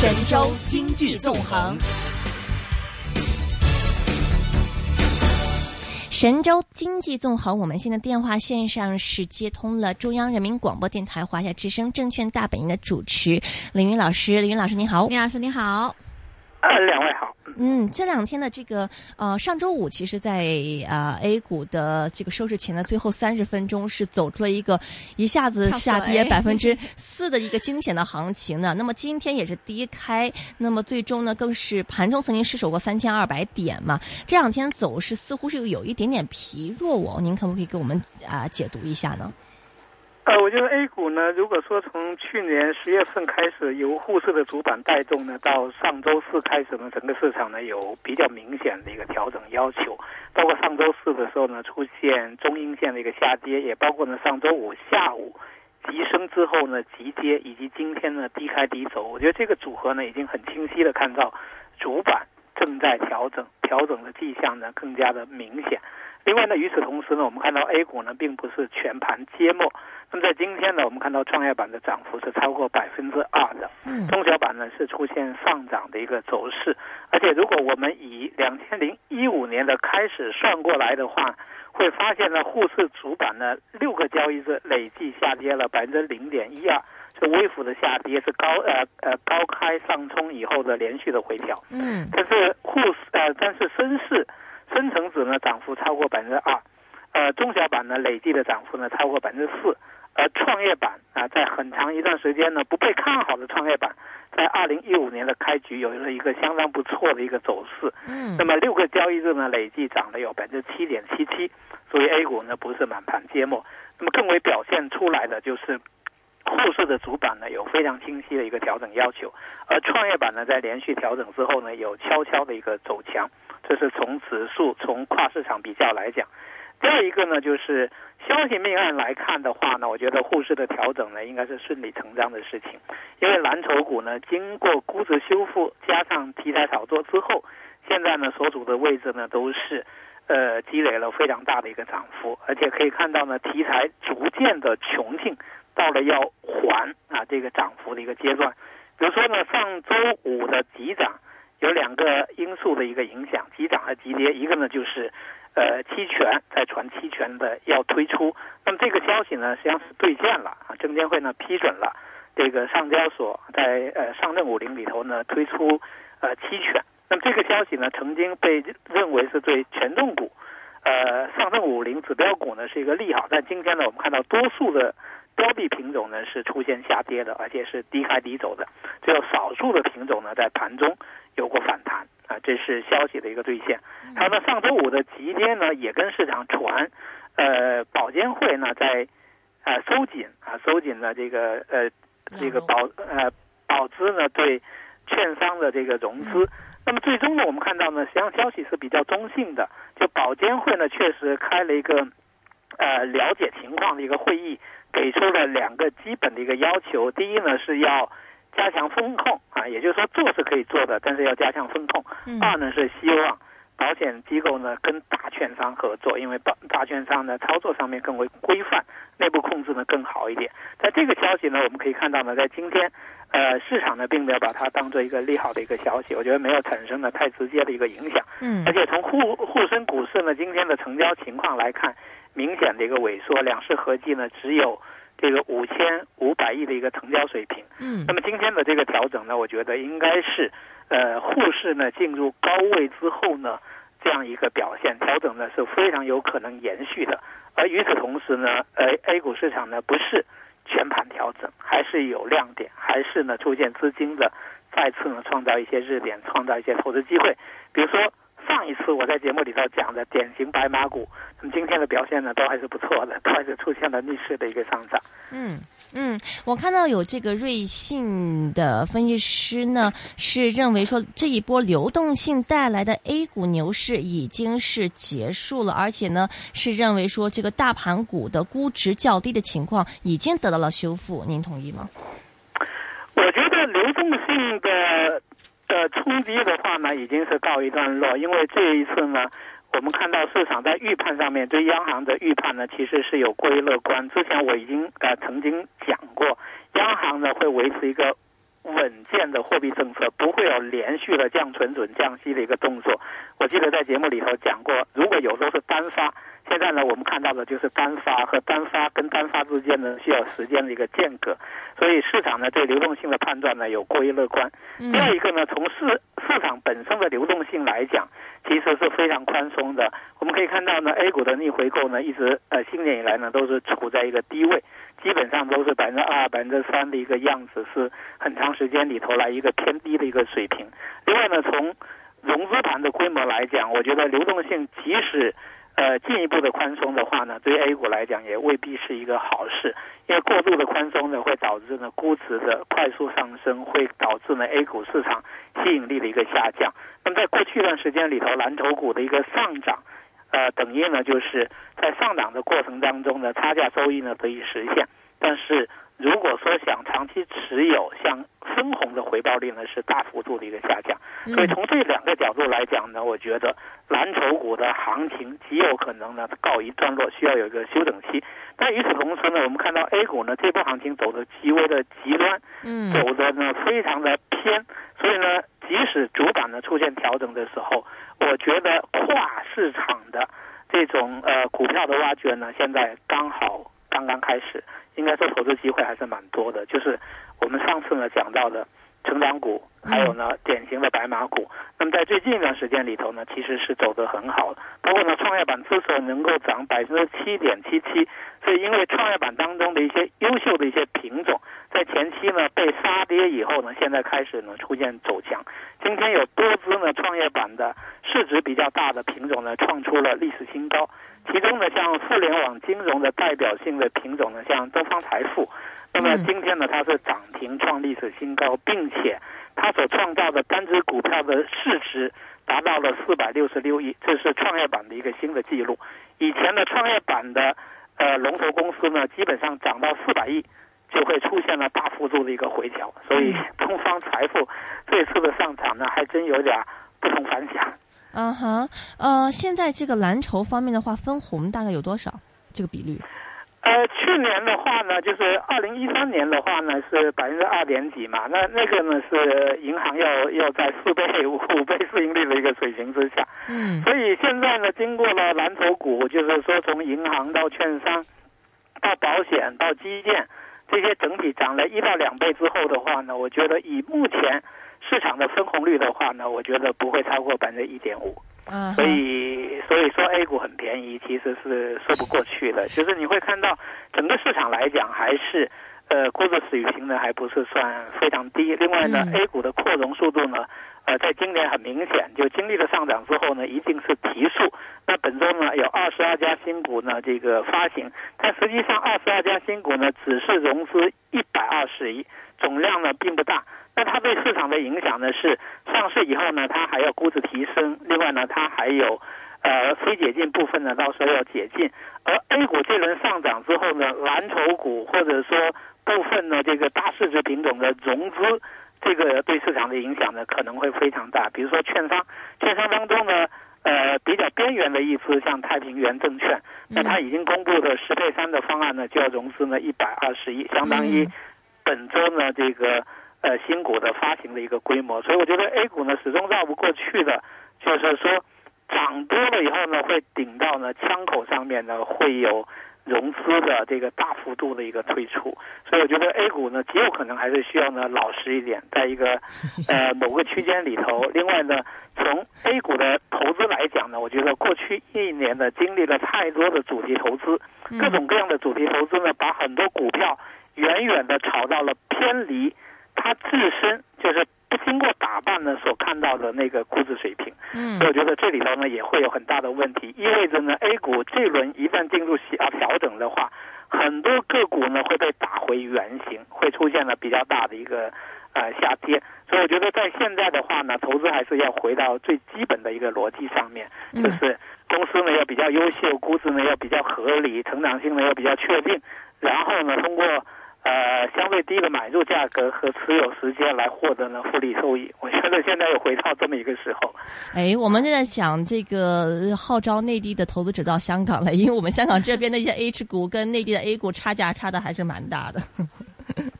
神州经济纵横。神州经济纵横，我们现在电话线上是接通了中央人民广播电台华夏之声证券大本营的主持林云老师。林云老师您好，林老师您好。呃，两位好。嗯，这两天的这个呃，上周五其实，在啊 A 股的这个收市前的最后三十分钟，是走出了一个一下子下跌百分之四的一个惊险的行情呢。那么今天也是低开，那么最终呢，更是盘中曾经失守过三千二百点嘛。这两天走势似乎是有一点点疲弱哦，您可不可以给我们啊解读一下呢？呃，我觉得 A 股呢，如果说从去年十月份开始由沪市的主板带动呢，到上周四开始呢，整个市场呢有比较明显的一个调整要求，包括上周四的时候呢出现中阴线的一个下跌，也包括呢上周五下午急升之后呢急跌，以及今天呢低开低走，我觉得这个组合呢已经很清晰的看到主板正在调整，调整的迹象呢更加的明显。另外呢，与此同时呢，我们看到 A 股呢并不是全盘皆末。那么在今天呢，我们看到创业板的涨幅是超过百分之二的，中小板呢是出现上涨的一个走势，而且如果我们以两千零一五年的开始算过来的话，会发现呢，沪市主板呢六个交易日累计下跌了百分之零点一二，是微幅的下跌，是高呃呃高开上冲以后的连续的回调，嗯，但是沪呃但是深市深成指呢涨幅超过百分之二，呃中小板呢累计的涨幅呢超过百分之四。而创业板啊，在很长一段时间呢不被看好的创业板，在二零一五年的开局有了一个相当不错的一个走势。嗯，那么六个交易日呢，累计涨了有百分之七点七七，所以 A 股呢不是满盘皆末。那么更为表现出来的就是，沪市的主板呢有非常清晰的一个调整要求，而创业板呢在连续调整之后呢有悄悄的一个走强，这是从指数从跨市场比较来讲。第二一个呢，就是消息面案来看的话呢，我觉得沪市的调整呢，应该是顺理成章的事情。因为蓝筹股呢，经过估值修复加上题材炒作之后，现在呢所处的位置呢，都是呃积累了非常大的一个涨幅，而且可以看到呢，题材逐渐的穷尽，到了要还啊这个涨幅的一个阶段。比如说呢，上周五的急涨有两个因素的一个影响，急涨和急跌，一个呢就是。呃，期权在传期权的要推出，那么这个消息呢，实际上是兑现了啊，证监会呢批准了这个上交所在呃上证五零里头呢推出呃期权，那么这个消息呢曾经被认为是对权重股，呃上证五零指标股呢是一个利好，但今天呢我们看到多数的标的品种呢是出现下跌的，而且是低开低走的，只有少数的品种呢在盘中有过反弹。啊，这是消息的一个兑现。还有呢，上周五的急跌呢，也跟市场传，呃，保监会呢在呃收紧啊，收紧了这个呃这个保呃保资呢对券商的这个融资。那么最终呢，我们看到呢，实际上消息是比较中性的。就保监会呢确实开了一个呃了解情况的一个会议，给出了两个基本的一个要求。第一呢是要。加强风控啊，也就是说做是可以做的，但是要加强风控。二呢是希望保险机构呢跟大券商合作，因为大大券商呢操作上面更为规范，内部控制呢更好一点。在这个消息呢，我们可以看到呢，在今天，呃，市场呢并没有把它当做一个利好的一个消息，我觉得没有产生呢太直接的一个影响。嗯，而且从沪沪深股市呢今天的成交情况来看，明显的一个萎缩，两市合计呢只有。这个五千五百亿的一个成交水平，嗯，那么今天的这个调整呢，我觉得应该是，呃，沪市呢进入高位之后呢，这样一个表现，调整呢是非常有可能延续的。而与此同时呢，呃，A 股市场呢不是全盘调整，还是有亮点，还是呢出现资金的再次呢创造一些热点，创造一些投资机会，比如说。上一次我在节目里头讲的典型白马股，那么今天的表现呢，都还是不错的，都还是出现了逆势的一个上涨。嗯嗯，我看到有这个瑞信的分析师呢，是认为说这一波流动性带来的 A 股牛市已经是结束了，而且呢是认为说这个大盘股的估值较低的情况已经得到了修复。您同意吗？我觉得流动性的。呃冲击的话呢，已经是告一段落，因为这一次呢，我们看到市场在预判上面对央行的预判呢，其实是有过于乐观。之前我已经呃曾经讲过，央行呢会维持一个稳稳健的货币政策，不会有连续的降存准、降息的一个动作。我记得在节目里头讲过，如果有时候是单发，现在呢我们看到的就是单发和单发跟单发之间呢需要时间的一个间隔，所以市场呢对流动性的判断呢有过于乐观。第二一个呢，从市市场本身的流动性来讲，其实是非常宽松的。我们可以看到呢，A 股的逆回购呢一直呃新年以来呢都是处在一个低位。基本上都是百分之二、百分之三的一个样子，是很长时间里头来一个偏低的一个水平。另外呢，从融资盘的规模来讲，我觉得流动性即使呃进一步的宽松的话呢，对 A 股来讲也未必是一个好事，因为过度的宽松呢会导致呢估值的快速上升，会导致呢 A 股市场吸引力的一个下降。那么在过去一段时间里头，蓝筹股的一个上涨。呃，等于呢，就是在上涨的过程当中呢，差价收益呢得以实现。但是如果说想长期持有，像分红的回报率呢是大幅度的一个下降。所以从这两个角度来讲呢，我觉得蓝筹股的行情极有可能呢告一段落，需要有一个休整期。但与此同时呢，我们看到 A 股呢这波行情走的极为的极端，嗯，走的呢非常的偏，所以呢，即使主板呢出现调整的时候。我觉得跨市场的这种呃股票的挖掘呢，现在刚好刚刚开始，应该说投资机会还是蛮多的。就是我们上次呢讲到的成长股，还有呢典型的白马股。那么在最近一段时间里头呢，其实是走得很好的。包括呢创业板之所以能够涨百分之七点七七，是因为创业板当中的一些优秀的一些品种，在前期呢被杀跌以后呢，现在开始呢出现走强。今天有多只呢创业板的。市值比较大的品种呢，创出了历史新高。其中呢，像互联网金融的代表性的品种呢，像东方财富，那么今天呢，它是涨停创历史新高，并且它所创造的单只股票的市值达到了四百六十六亿，这是创业板的一个新的记录。以前的创业板的呃龙头公司呢，基本上涨到四百亿就会出现了大幅度的一个回调，所以东方财富这次的上涨呢，还真有点不同凡响。嗯哼，呃，现在这个蓝筹方面的话，分红大概有多少？这个比率？呃，去年的话呢，就是二零一三年的话呢，是百分之二点几嘛。那那个呢，是银行要要在四倍、五倍市盈率的一个水平之下。嗯。所以现在呢，经过了蓝筹股，就是说从银行到券商，到保险到基建，这些整体涨了一到两倍之后的话呢，我觉得以目前。市场的分红率的话呢，我觉得不会超过百分之一点五，所以所以说 A 股很便宜，其实是说不过去的。其实你会看到整个市场来讲，还是呃估值水平呢，还不是算非常低。另外呢，A 股的扩容速度呢，呃，在今年很明显，就经历了上涨之后呢，一定是提速。那本周呢，有二十二家新股呢这个发行，但实际上二十二家新股呢，只是融资一百二十亿，总量呢并不大。那它对市场的影响呢是上市以后呢，它还要估值提升，另外呢，它还有呃非解禁部分呢，到时候要解禁。而 A 股这轮上涨之后呢，蓝筹股或者说部分呢这个大市值品种的融资，这个对市场的影响呢可能会非常大。比如说券商，券商当中呢，呃比较边缘的一支像太平洋证券，那它已经公布的十倍三的方案呢，就要融资呢一百二十亿，相当于本周呢这个。呃，新股的发行的一个规模，所以我觉得 A 股呢始终绕不过去的，就是说涨多了以后呢，会顶到呢枪口上面呢，会有融资的这个大幅度的一个退出，所以我觉得 A 股呢极有可能还是需要呢老实一点，在一个 呃某个区间里头。另外呢，从 A 股的投资来讲呢，我觉得过去一年呢经历了太多的主题投资，各种各样的主题投资呢，把很多股票远远的炒到了偏离。它自身就是不经过打扮呢，所看到的那个估值水平，嗯，我觉得这里头呢也会有很大的问题，意味着呢 A 股这轮一旦进入小调整的话，很多个股呢会被打回原形，会出现了比较大的一个呃下跌，所以我觉得在现在的话呢，投资还是要回到最基本的一个逻辑上面，就是公司呢要比较优秀，估值呢要比较合理，成长性呢要比较确定，然后呢通过。呃，相对低的买入价格和持有时间来获得呢复利收益，我觉得现在又回到这么一个时候。哎，我们现在想这个号召内地的投资者到香港来，因为我们香港这边的一些 H 股跟内地的 A 股差价差的还是蛮大的。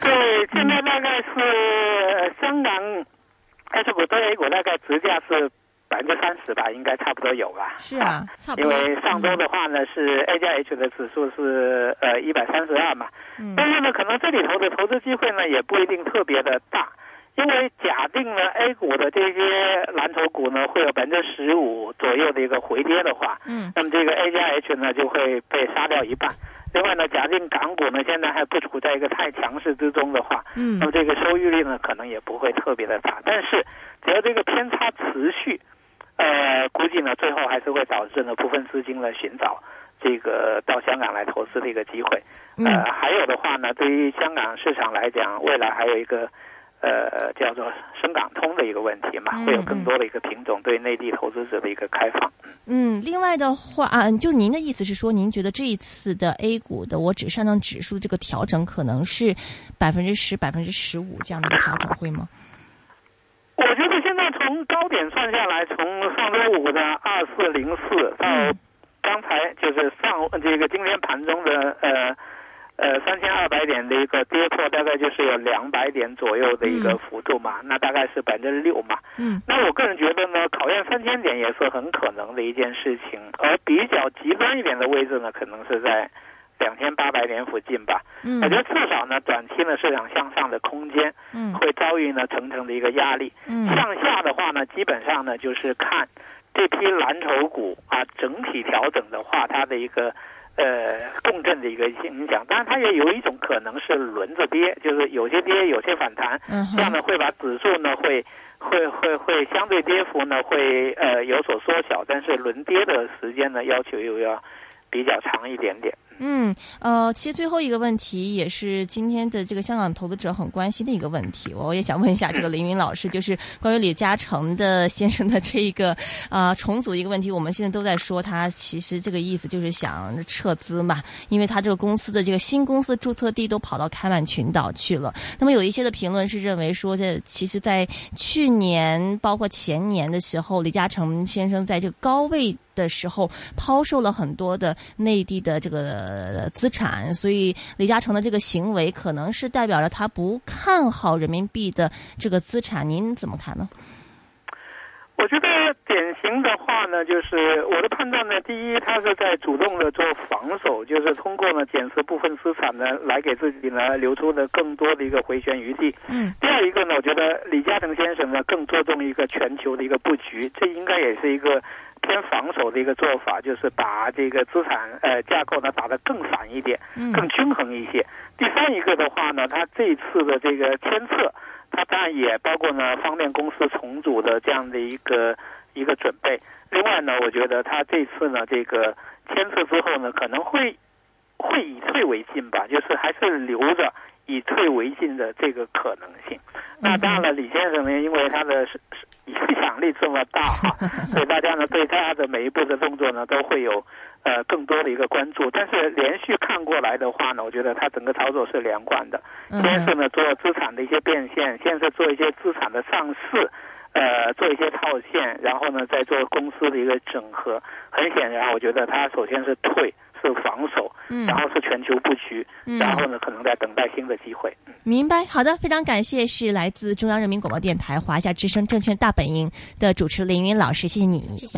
对，现在大概是香港 H 股对 A 股大概值价是百分之三十吧，应该差不多有吧？是啊，差不多。因为上周的话呢，是 A 加 H 的指数是呃一百三十二嘛，嗯，但是呢，可能这里头的投资机会呢也不一定特别的大，因为假定呢 A 股的这些蓝筹股呢会有百分之十五左右的一个回跌的话，嗯，那么这个 A 加 H 呢就会被杀掉一半。另外呢，假定港股呢现在还不处在一个太强势之中的话，嗯那么这个收益率呢可能也不会特别的大。但是只要这个偏差持续，呃，估计呢最后还是会导致呢部分资金呢寻找这个到香港来投资的一个机会。嗯呃，还有的话呢，对于香港市场来讲，未来还有一个呃叫做深港通的一个问题嘛，嗯会有更多的一个品种对内地投资者的一个开放。嗯，另外的话啊，就您的意思是说，您觉得这一次的 A 股的我指上证指数这个调整可能是百分之十、百分之十五这样的一个调整，会吗？高点算下来，从上周五的二四零四到嗯。刚才就是上这个今天盘中的呃呃三千二百点的一个跌破，大概就是有两百点左右的一个嗯。幅度嘛，那大概是百分之六嘛。嗯。那我个人觉得呢，考验三千点也是很可能的一件事情，而比较极端一点的位置呢，可能是在两千八百点附近吧。嗯我觉得至少呢，短期呢市场向上的空间嗯会遭遇呢层层的一个压力。嗯向下的话呢，基本上呢就是看这批蓝筹股啊整体调整的话，它的一个呃共振的一个影响。当然，它也有一种可能是轮着跌，就是有些跌，有些反弹，嗯这样呢会把指数呢会会会会相对跌幅呢会呃有所缩小，但是轮跌的时间呢要求又要比较长一点点。嗯，呃，其实最后一个问题也是今天的这个香港投资者很关心的一个问题，我也想问一下这个凌云老师，就是关于李嘉诚的先生的这一个啊、呃重组一个问题，我们现在都在说他其实这个意思就是想撤资嘛，因为他这个公司的这个新公司注册地都跑到开曼群岛去了。那么有一些的评论是认为说，这其实在去年包括前年的时候，李嘉诚先生在这个高位的时候抛售了很多的内地的这个呃资产，所以李嘉诚的这个行为可能是代表着他不看好人民币的这个资产，您怎么看呢？我觉得典型的话呢，就是我的判断呢，第一，他是在主动的做防守，就是通过呢减持部分资产呢，来给自己呢留出的更多的一个回旋余地。嗯第二一个呢，我觉得李嘉诚先生呢更注重一个全球的一个布局，这应该也是一个偏防守的一个做法，就是把这个资产呃架构呢打得更散一点，更嗯均衡一些。第三一个的话呢，他这一次的这个监测，它当然也包括呢方便公司重组的这样的一个一个准备。另外呢，我觉得他这次呢这个监测之后呢，可能会会以退为进吧，就是还是留着以退为进的这个可能性。那当然了，李先生呢，因为他的影响力这么大哈，所以大家呢对他的每一步的动作呢都会有呃更多的一个关注。但是连续看过来的话呢，我觉得他整个操作是连贯的。嗯先是呢做资产的一些变现，先是做一些资产的上市，呃，做一些套现，然后呢再做公司的一个整合。很显然，我觉得他首先是退，是防守，嗯然后是全球布局，嗯然后呢可能在等待新的机会。明白，好的，非常感谢，是来自中央人民广播电台华夏之声证券大本营的主持林云老师，谢谢你，谢谢。